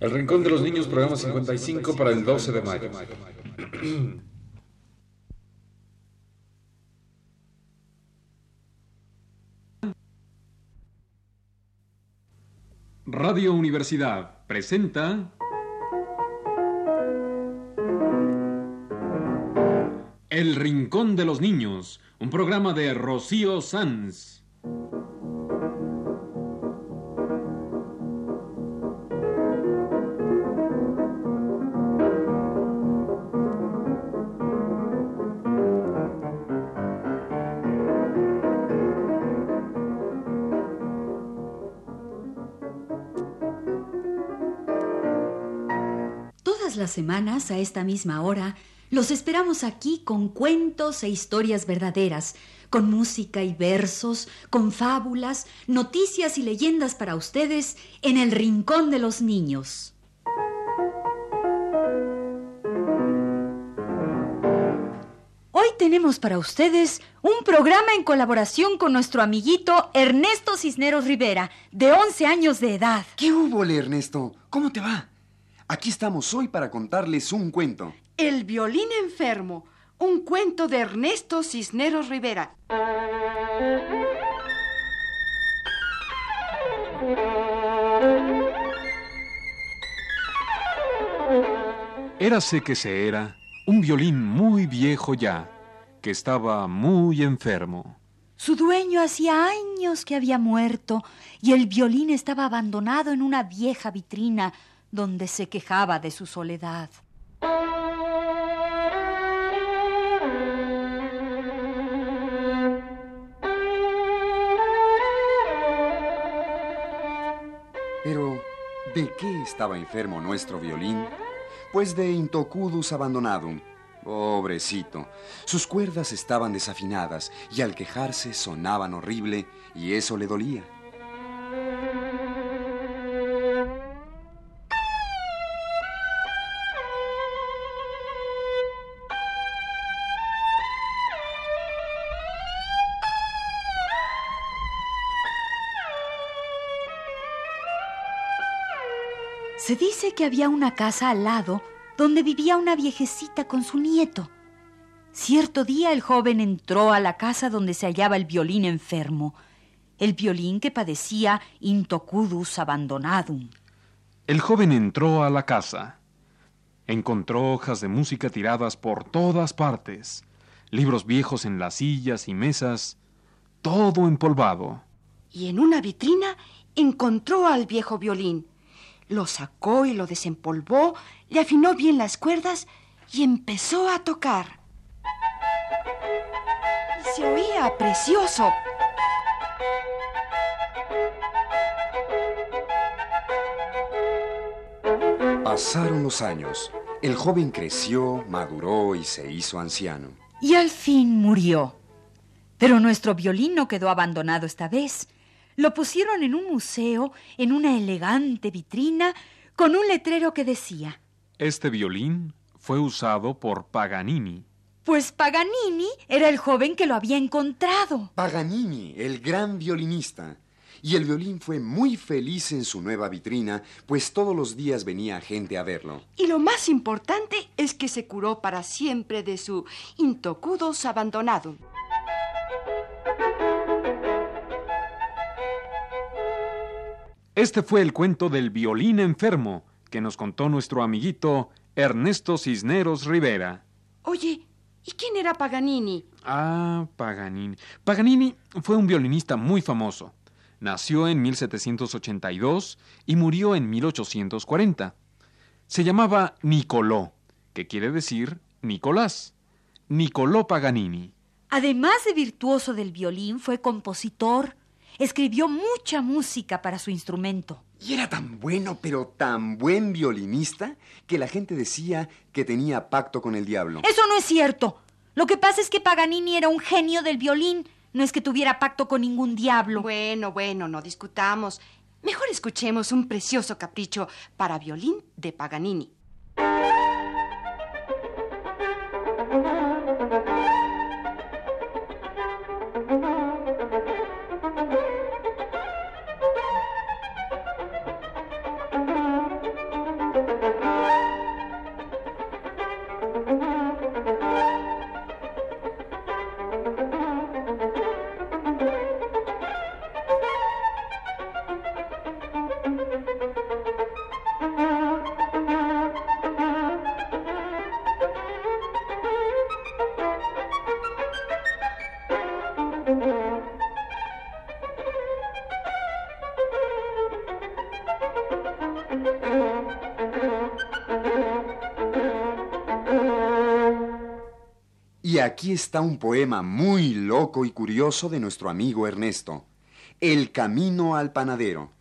El Rincón de los Niños, programa 55 para el 12 de mayo. Radio Universidad presenta El Rincón de los Niños, un programa de Rocío Sanz. Las semanas, a esta misma hora, los esperamos aquí con cuentos e historias verdaderas, con música y versos, con fábulas, noticias y leyendas para ustedes en el Rincón de los Niños. Hoy tenemos para ustedes un programa en colaboración con nuestro amiguito Ernesto Cisneros Rivera, de 11 años de edad. ¿Qué hubo, Ernesto? ¿Cómo te va? Aquí estamos hoy para contarles un cuento. El violín enfermo, un cuento de Ernesto Cisneros Rivera. Érase que se era un violín muy viejo ya, que estaba muy enfermo. Su dueño hacía años que había muerto y el violín estaba abandonado en una vieja vitrina donde se quejaba de su soledad. Pero, ¿de qué estaba enfermo nuestro violín? Pues de intocudus abandonadum. Pobrecito. Sus cuerdas estaban desafinadas y al quejarse sonaban horrible y eso le dolía. Se dice que había una casa al lado donde vivía una viejecita con su nieto. Cierto día el joven entró a la casa donde se hallaba el violín enfermo, el violín que padecía intocudus abandonadum. El joven entró a la casa. Encontró hojas de música tiradas por todas partes, libros viejos en las sillas y mesas, todo empolvado. Y en una vitrina encontró al viejo violín. Lo sacó y lo desempolvó, le afinó bien las cuerdas y empezó a tocar. Y se oía precioso. Pasaron los años. El joven creció, maduró y se hizo anciano. Y al fin murió. Pero nuestro violín no quedó abandonado esta vez. Lo pusieron en un museo, en una elegante vitrina, con un letrero que decía, Este violín fue usado por Paganini. pues Paganini era el joven que lo había encontrado. Paganini, el gran violinista. Y el violín fue muy feliz en su nueva vitrina, pues todos los días venía gente a verlo. Y lo más importante es que se curó para siempre de su intocudus abandonado. Este fue el cuento del violín enfermo que nos contó nuestro amiguito Ernesto Cisneros Rivera. Oye, ¿y quién era Paganini? Ah, Paganini. Paganini fue un violinista muy famoso. Nació en 1782 y murió en 1840. Se llamaba Nicolò, que quiere decir Nicolás. Nicolò Paganini. Además de virtuoso del violín, fue compositor. Escribió mucha música para su instrumento. Y era tan bueno, pero tan buen violinista, que la gente decía que tenía pacto con el diablo. Eso no es cierto. Lo que pasa es que Paganini era un genio del violín. No es que tuviera pacto con ningún diablo. Bueno, bueno, no discutamos. Mejor escuchemos un precioso capricho para violín de Paganini. Aquí está un poema muy loco y curioso de nuestro amigo Ernesto. El camino al panadero.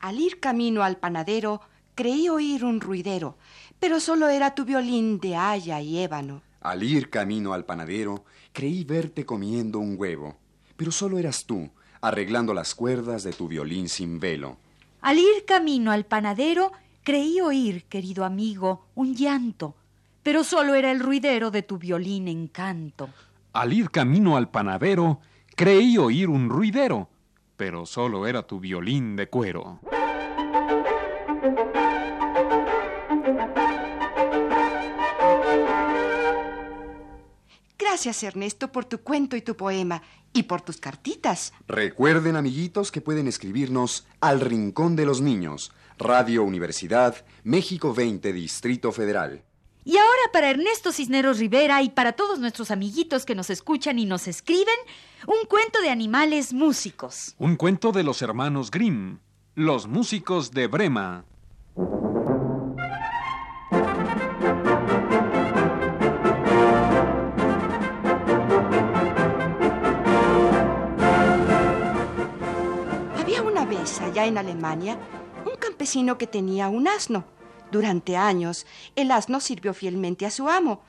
Al ir camino al panadero, creí oír un ruidero, pero solo era tu violín de haya y ébano. Al ir camino al panadero, creí verte comiendo un huevo, pero solo eras tú, arreglando las cuerdas de tu violín sin velo. Al ir camino al panadero, creí oír, querido amigo, un llanto, pero solo era el ruidero de tu violín en canto. Al ir camino al panadero, creí oír un ruidero, pero solo era tu violín de cuero. Gracias, Ernesto, por tu cuento y tu poema, y por tus cartitas. Recuerden, amiguitos, que pueden escribirnos al Rincón de los Niños, Radio Universidad, México 20, Distrito Federal. Y ahora para Ernesto Cisneros Rivera y para todos nuestros amiguitos que nos escuchan y nos escriben, un cuento de animales músicos. Un cuento de los hermanos Grimm, los músicos de Brema. Había una vez allá en Alemania un campesino que tenía un asno. Durante años, el asno sirvió fielmente a su amo.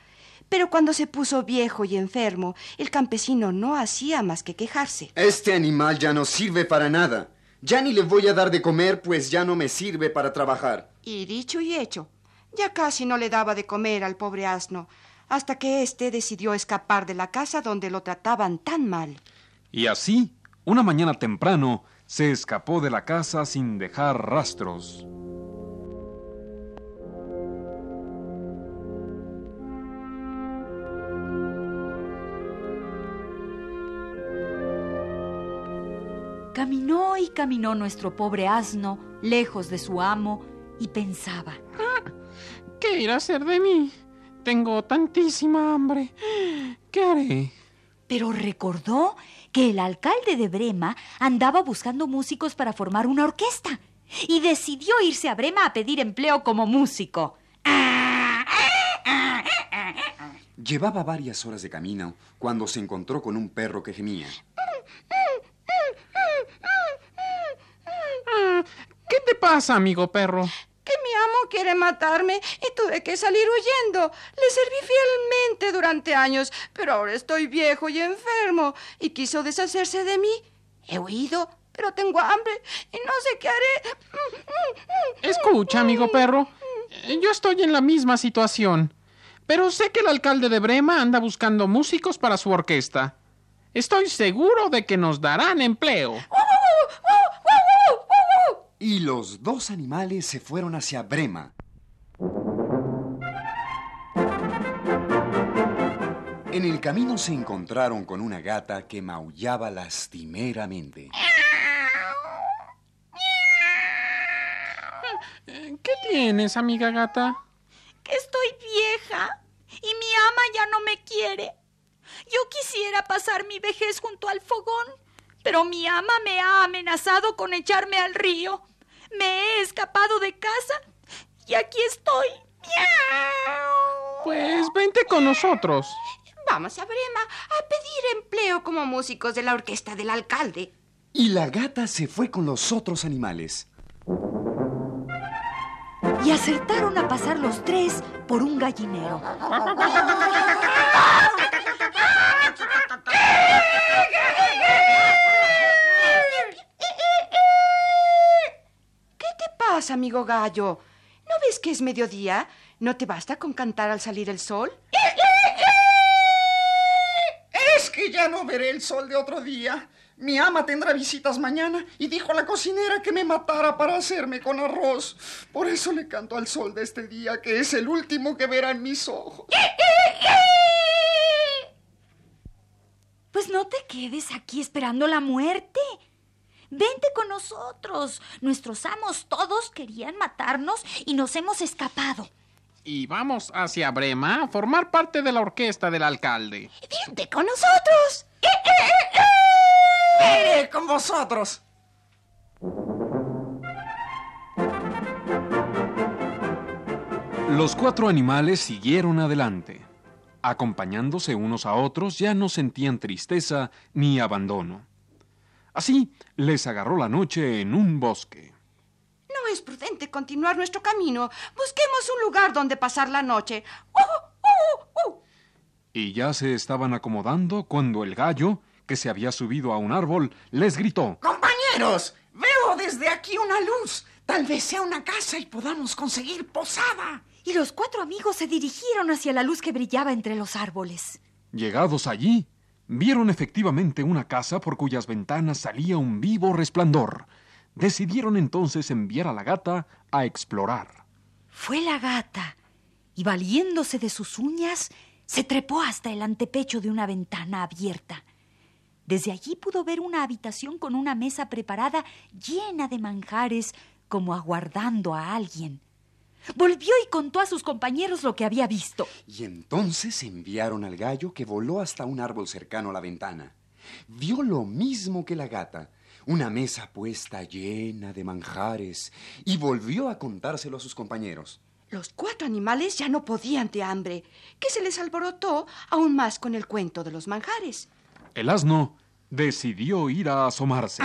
Pero cuando se puso viejo y enfermo, el campesino no hacía más que quejarse. Este animal ya no sirve para nada. Ya ni le voy a dar de comer, pues ya no me sirve para trabajar. Y dicho y hecho, ya casi no le daba de comer al pobre asno, hasta que éste decidió escapar de la casa donde lo trataban tan mal. Y así, una mañana temprano, se escapó de la casa sin dejar rastros. Caminó y caminó nuestro pobre asno, lejos de su amo, y pensaba. ¿Qué irá a hacer de mí? Tengo tantísima hambre. ¿Qué haré? Pero recordó que el alcalde de Brema andaba buscando músicos para formar una orquesta y decidió irse a Brema a pedir empleo como músico. Llevaba varias horas de camino cuando se encontró con un perro que gemía. Ah, ¿Qué te pasa, amigo perro? Que mi amo quiere matarme y tuve que salir huyendo. Le serví fielmente durante años, pero ahora estoy viejo y enfermo y quiso deshacerse de mí. He huido, pero tengo hambre y no sé qué haré. Escucha, amigo perro. Yo estoy en la misma situación. Pero sé que el alcalde de Brema anda buscando músicos para su orquesta. Estoy seguro de que nos darán empleo. Y los dos animales se fueron hacia Brema. En el camino se encontraron con una gata que maullaba lastimeramente. ¿Qué tienes, amiga gata? Que estoy vieja y mi ama ya no me quiere. Yo quisiera pasar mi vejez junto al fogón, pero mi ama me ha amenazado con echarme al río. Me he escapado de casa y aquí estoy. ¡Miau! Pues vente con nosotros. Vamos a Brema a pedir empleo como músicos de la orquesta del alcalde. Y la gata se fue con los otros animales. Y acertaron a pasar los tres por un gallinero. ¿Qué amigo gallo? ¿No ves que es mediodía? ¿No te basta con cantar al salir el sol? Es que ya no veré el sol de otro día. Mi ama tendrá visitas mañana y dijo a la cocinera que me matara para hacerme con arroz. Por eso le canto al sol de este día, que es el último que verá en mis ojos. Pues no te quedes aquí esperando la muerte. Vente con nosotros. Nuestros amos todos querían matarnos y nos hemos escapado. Y vamos hacia Brema a formar parte de la orquesta del alcalde. ¡Vente con nosotros! ¡Veré con vosotros! Los cuatro animales siguieron adelante. Acompañándose unos a otros, ya no sentían tristeza ni abandono. Así les agarró la noche en un bosque. No es prudente continuar nuestro camino. Busquemos un lugar donde pasar la noche. ¡Uh, uh, uh! Y ya se estaban acomodando cuando el gallo, que se había subido a un árbol, les gritó. Compañeros, veo desde aquí una luz. Tal vez sea una casa y podamos conseguir posada. Y los cuatro amigos se dirigieron hacia la luz que brillaba entre los árboles. Llegados allí, vieron efectivamente una casa por cuyas ventanas salía un vivo resplandor. Decidieron entonces enviar a la gata a explorar. Fue la gata, y valiéndose de sus uñas, se trepó hasta el antepecho de una ventana abierta. Desde allí pudo ver una habitación con una mesa preparada llena de manjares, como aguardando a alguien. Volvió y contó a sus compañeros lo que había visto. Y entonces enviaron al gallo que voló hasta un árbol cercano a la ventana. Vio lo mismo que la gata, una mesa puesta llena de manjares, y volvió a contárselo a sus compañeros. Los cuatro animales ya no podían de hambre, que se les alborotó aún más con el cuento de los manjares. El asno decidió ir a asomarse.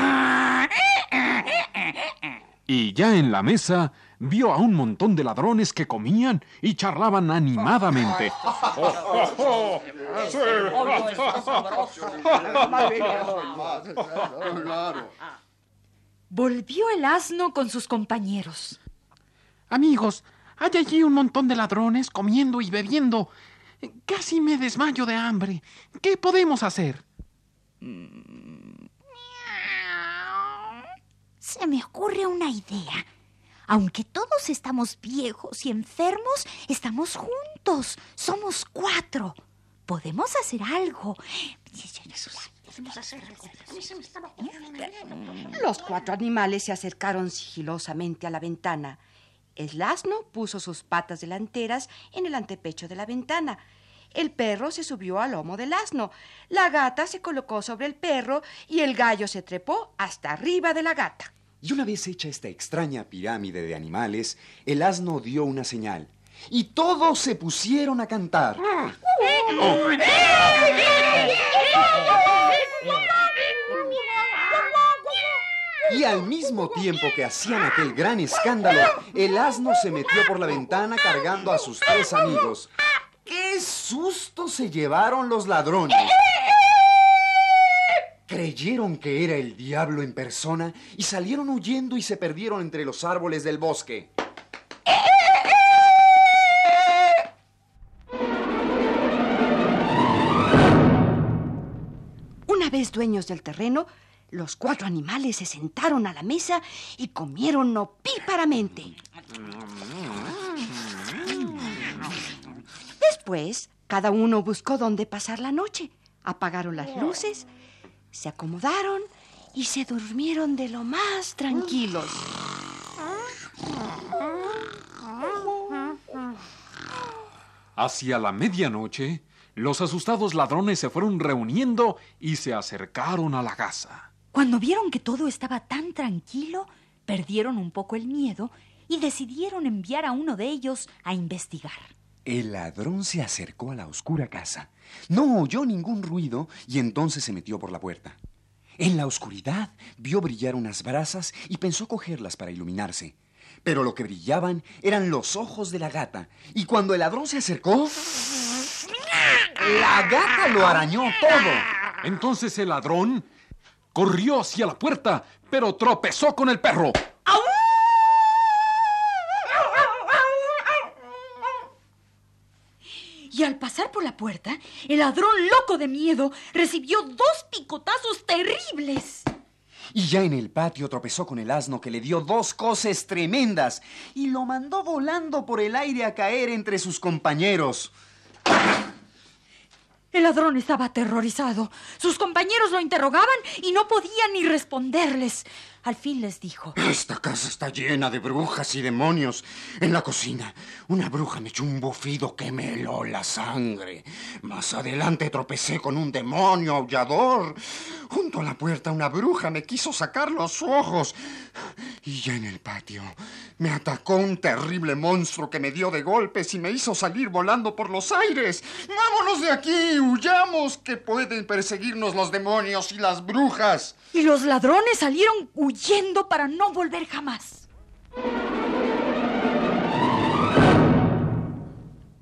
Y ya en la mesa vio a un montón de ladrones que comían y charlaban animadamente. Volvió el asno con sus compañeros. Amigos, hay allí un montón de ladrones comiendo y bebiendo. Casi me desmayo de hambre. ¿Qué podemos hacer? Se me ocurre una idea. Aunque todos estamos viejos y enfermos, estamos juntos. Somos cuatro. Podemos hacer algo. Los cuatro animales se acercaron sigilosamente a la ventana. El asno puso sus patas delanteras en el antepecho de la ventana. El perro se subió al lomo del asno. La gata se colocó sobre el perro y el gallo se trepó hasta arriba de la gata. Y una vez hecha esta extraña pirámide de animales, el asno dio una señal. Y todos se pusieron a cantar. Y al mismo tiempo que hacían aquel gran escándalo, el asno se metió por la ventana cargando a sus tres amigos. ¡Qué susto se llevaron los ladrones! Creyeron que era el diablo en persona y salieron huyendo y se perdieron entre los árboles del bosque. Una vez dueños del terreno, los cuatro animales se sentaron a la mesa y comieron opíparamente. Después, cada uno buscó dónde pasar la noche. Apagaron las luces, se acomodaron y se durmieron de lo más tranquilos. Hacia la medianoche, los asustados ladrones se fueron reuniendo y se acercaron a la casa. Cuando vieron que todo estaba tan tranquilo, perdieron un poco el miedo y decidieron enviar a uno de ellos a investigar. El ladrón se acercó a la oscura casa. No oyó ningún ruido y entonces se metió por la puerta. En la oscuridad vio brillar unas brasas y pensó cogerlas para iluminarse. Pero lo que brillaban eran los ojos de la gata. Y cuando el ladrón se acercó, la gata lo arañó todo. Entonces el ladrón corrió hacia la puerta, pero tropezó con el perro. Y al pasar por la puerta, el ladrón loco de miedo recibió dos picotazos terribles. Y ya en el patio tropezó con el asno que le dio dos coces tremendas y lo mandó volando por el aire a caer entre sus compañeros. El ladrón estaba aterrorizado. Sus compañeros lo interrogaban y no podían ni responderles. Al fin les dijo. Esta casa está llena de brujas y demonios. En la cocina, una bruja me echó un bufido que me heló la sangre. Más adelante tropecé con un demonio aullador. Junto a la puerta, una bruja me quiso sacar los ojos. Y ya en el patio, Me atacó un terrible monstruo que me dio de golpes y me hizo salir volando por los aires. Vámonos de aquí, huyamos, que pueden perseguirnos los demonios y las brujas. Y los ladrones salieron huyendo para no volver jamás.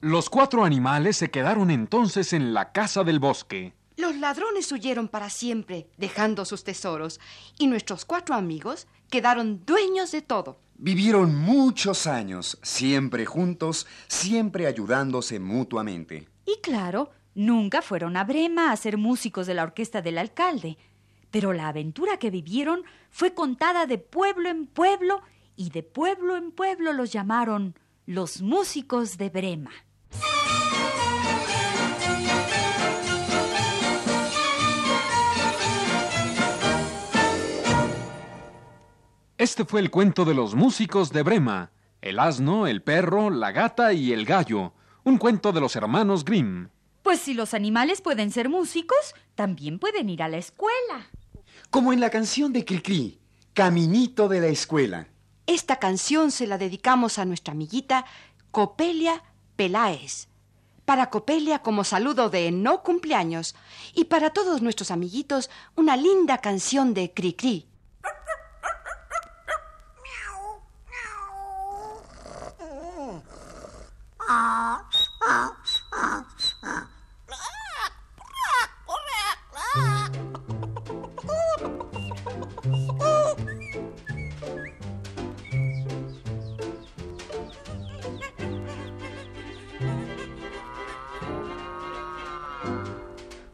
Los cuatro animales se quedaron entonces en la casa del bosque. Los ladrones huyeron para siempre, dejando sus tesoros, y nuestros cuatro amigos quedaron dueños de todo. Vivieron muchos años, siempre juntos, siempre ayudándose mutuamente. Y claro, nunca fueron a Brema a ser músicos de la orquesta del alcalde. Pero la aventura que vivieron fue contada de pueblo en pueblo y de pueblo en pueblo los llamaron los músicos de Brema. Este fue el cuento de los músicos de Brema, el asno, el perro, la gata y el gallo, un cuento de los hermanos Grimm. Pues si los animales pueden ser músicos, también pueden ir a la escuela. Como en la canción de Cricri, Caminito de la Escuela. Esta canción se la dedicamos a nuestra amiguita Copelia Peláez. Para Copelia como saludo de no cumpleaños y para todos nuestros amiguitos una linda canción de Cricri.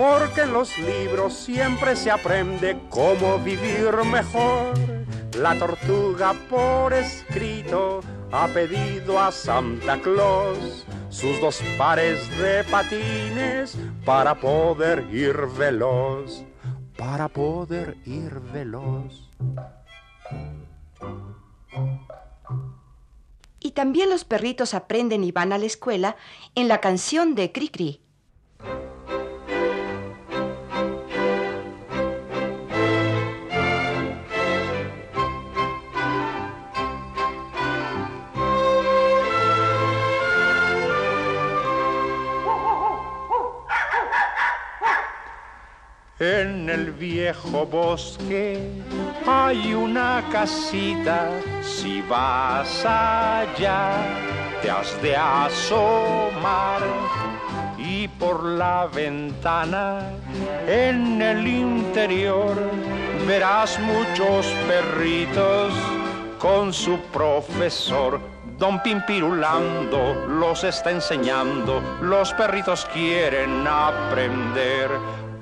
porque en los libros siempre se aprende cómo vivir mejor. La tortuga por escrito ha pedido a Santa Claus sus dos pares de patines para poder ir veloz, para poder ir veloz. Y también los perritos aprenden y van a la escuela en la canción de Cricri. En el viejo bosque hay una casita, si vas allá te has de asomar. Y por la ventana en el interior verás muchos perritos con su profesor. Don Pimpirulando los está enseñando, los perritos quieren aprender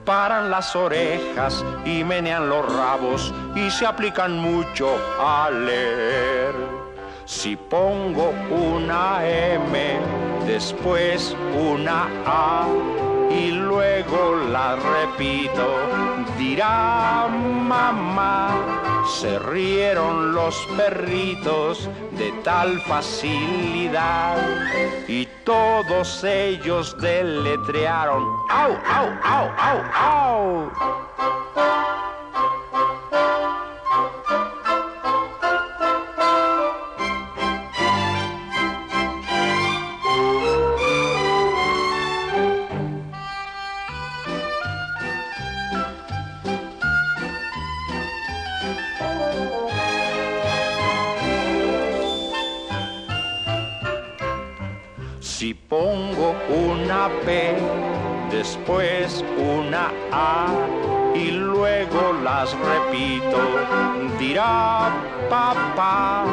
paran las orejas y menean los rabos y se aplican mucho a leer. Si pongo una M, después una A y luego la repito, dirá mamá, Se rieron los perritos de tal facilidad y todos ellos deletrearon ¡Au, au, au, au, au! Después una A y luego las repito, dirá papá.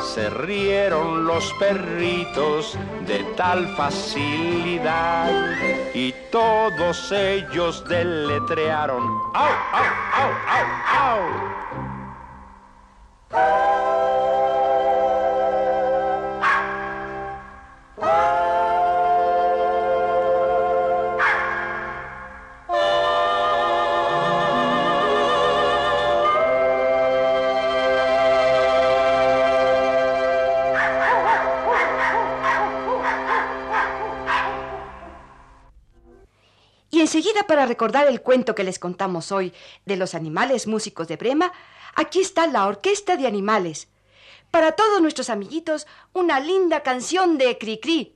Se rieron los perritos de tal facilidad y todos ellos deletrearon ¡Au, au, au, au, au! Para recordar el cuento que les contamos hoy de los animales músicos de Brema, aquí está la Orquesta de Animales. Para todos nuestros amiguitos, una linda canción de Cricri.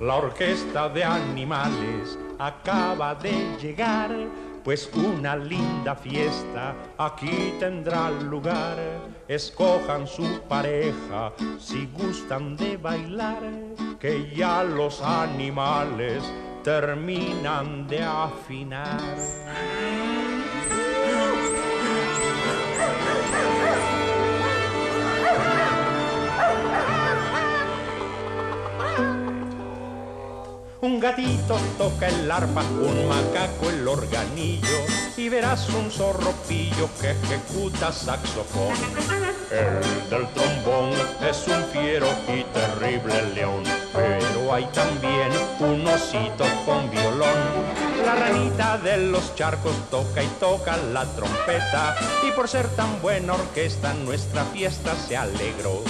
La orquesta de animales acaba de llegar, pues una linda fiesta aquí tendrá lugar. Escojan su pareja si gustan de bailar, que ya los animales terminan de afinar. Un gatito toca el arpa, un macaco el organillo y verás un zorropillo que ejecuta saxofón. El del trombón es un fiero y terrible león, pero hay también un osito con violón. La ranita de los charcos toca y toca la trompeta y por ser tan buena orquesta nuestra fiesta se alegró.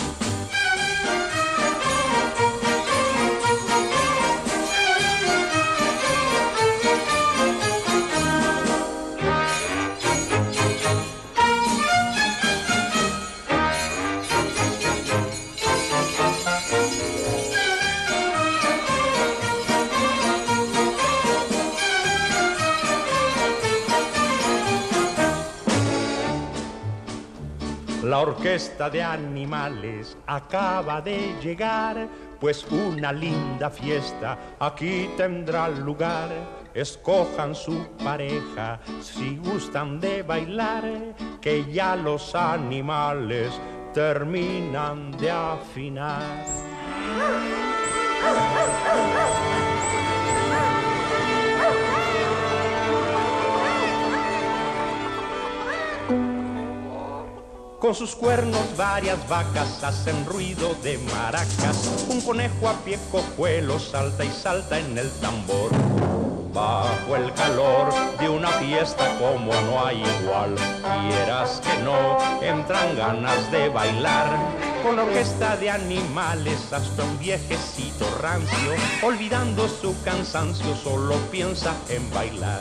La orquesta de animales acaba de llegar, pues una linda fiesta aquí tendrá lugar. Escojan su pareja si gustan de bailar, que ya los animales terminan de afinar. Con sus cuernos varias vacas hacen ruido de maracas. Un conejo a pie cojuelo salta y salta en el tambor. Bajo el calor de una fiesta como no hay igual. Quieras que no, entran ganas de bailar. Con la orquesta de animales hasta un viejecito rancio, olvidando su cansancio, solo piensa en bailar.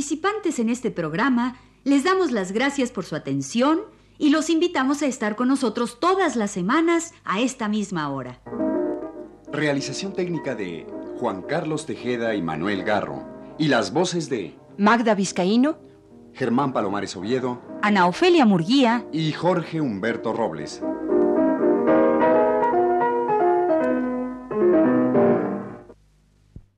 Participantes en este programa les damos las gracias por su atención y los invitamos a estar con nosotros todas las semanas a esta misma hora. Realización técnica de Juan Carlos Tejeda y Manuel Garro. Y las voces de Magda Vizcaíno, Germán Palomares Oviedo Ana Ofelia Murguía, y Jorge Humberto Robles.